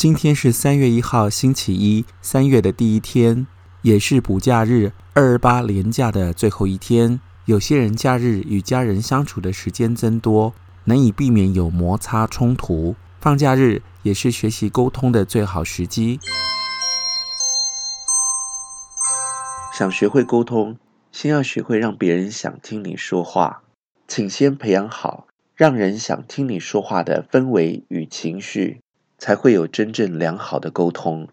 今天是三月一号，星期一，三月的第一天，也是补假日二二八连假的最后一天。有些人假日与家人相处的时间增多，难以避免有摩擦冲突。放假日也是学习沟通的最好时机。想学会沟通，先要学会让别人想听你说话。请先培养好让人想听你说话的氛围与情绪。才会有真正良好的沟通。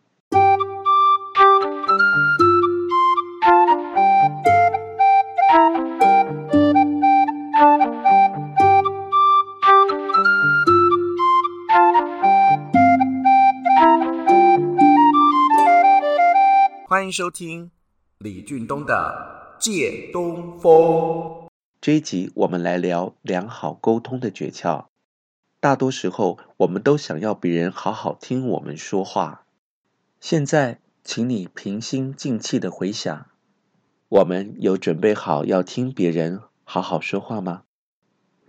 欢迎收听李俊东的《借东风》。这一集我们来聊良好沟通的诀窍。大多时候，我们都想要别人好好听我们说话。现在，请你平心静气地回想：我们有准备好要听别人好好说话吗？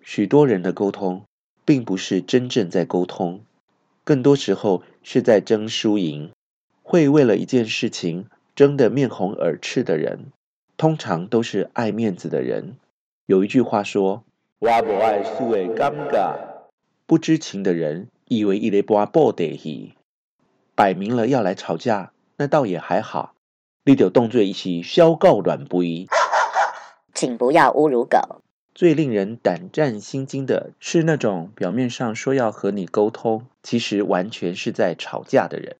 许多人的沟通，并不是真正在沟通，更多时候是在争输赢。会为了一件事情争得面红耳赤的人，通常都是爱面子的人。有一句话说：“我不爱输的尴尬。”不知情的人以为一雷波布得伊，摆明了要来吵架，那倒也还好。你就动作一起消告软不一，请不要侮辱狗。最令人胆战心惊的是那种表面上说要和你沟通，其实完全是在吵架的人。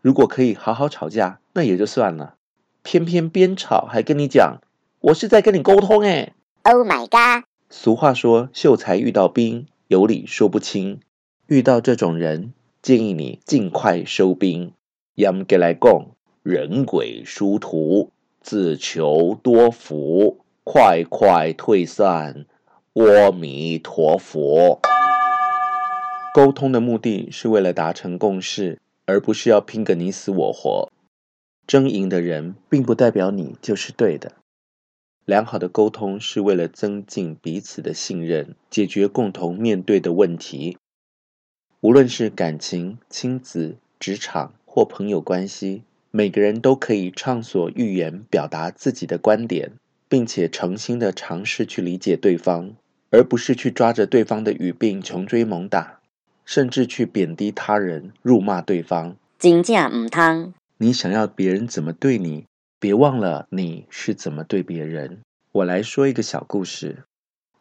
如果可以好好吵架，那也就算了，偏偏边吵还跟你讲，我是在跟你沟通诶。Oh my god！俗话说，秀才遇到兵。有理说不清，遇到这种人，建议你尽快收兵。严格来讲，人鬼殊途，自求多福，快快退散。阿弥陀佛。沟通的目的是为了达成共识，而不是要拼个你死我活。争赢的人，并不代表你就是对的。良好的沟通是为了增进彼此的信任，解决共同面对的问题。无论是感情、亲子、职场或朋友关系，每个人都可以畅所欲言，表达自己的观点，并且诚心的尝试去理解对方，而不是去抓着对方的语病穷追猛打，甚至去贬低他人、辱骂对方。真正唔通。你想要别人怎么对你？别忘了你是怎么对别人。我来说一个小故事。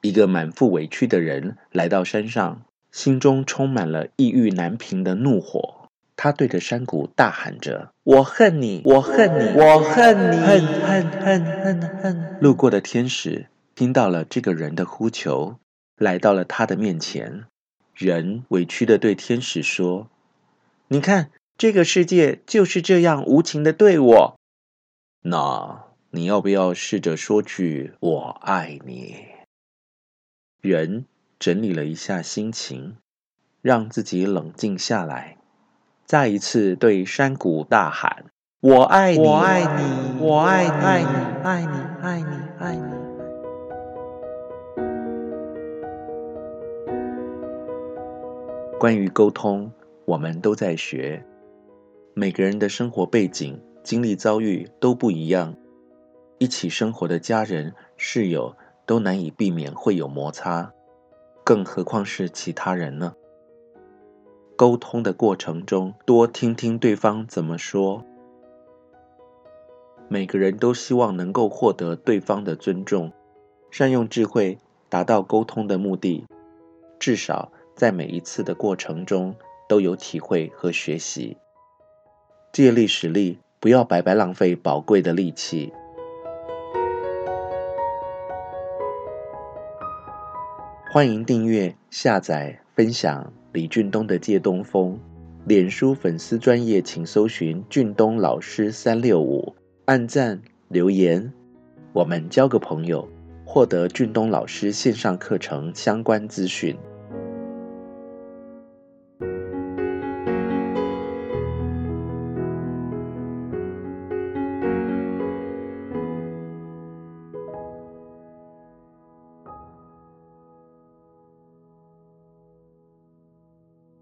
一个满腹委屈的人来到山上，心中充满了抑郁难平的怒火。他对着山谷大喊着：“我恨你！我恨你！我恨你！恨恨恨恨恨！”路过的天使听到了这个人的呼求，来到了他的面前。人委屈的对天使说：“你看，这个世界就是这样无情的对我。”那你要不要试着说句“我爱你”？人整理了一下心情，让自己冷静下来，再一次对山谷大喊：“我爱你！我爱你！我爱你！爱你！爱你！爱你！爱你！”关于沟通，我们都在学。每个人的生活背景。经历遭遇都不一样，一起生活的家人、室友都难以避免会有摩擦，更何况是其他人呢？沟通的过程中，多听听对方怎么说。每个人都希望能够获得对方的尊重，善用智慧达到沟通的目的，至少在每一次的过程中都有体会和学习，借力使力。不要白白浪费宝贵的力气。欢迎订阅、下载、分享李俊东的借东风。脸书粉丝专页，请搜寻俊东老师三六五，按赞留言，我们交个朋友，获得俊东老师线上课程相关资讯。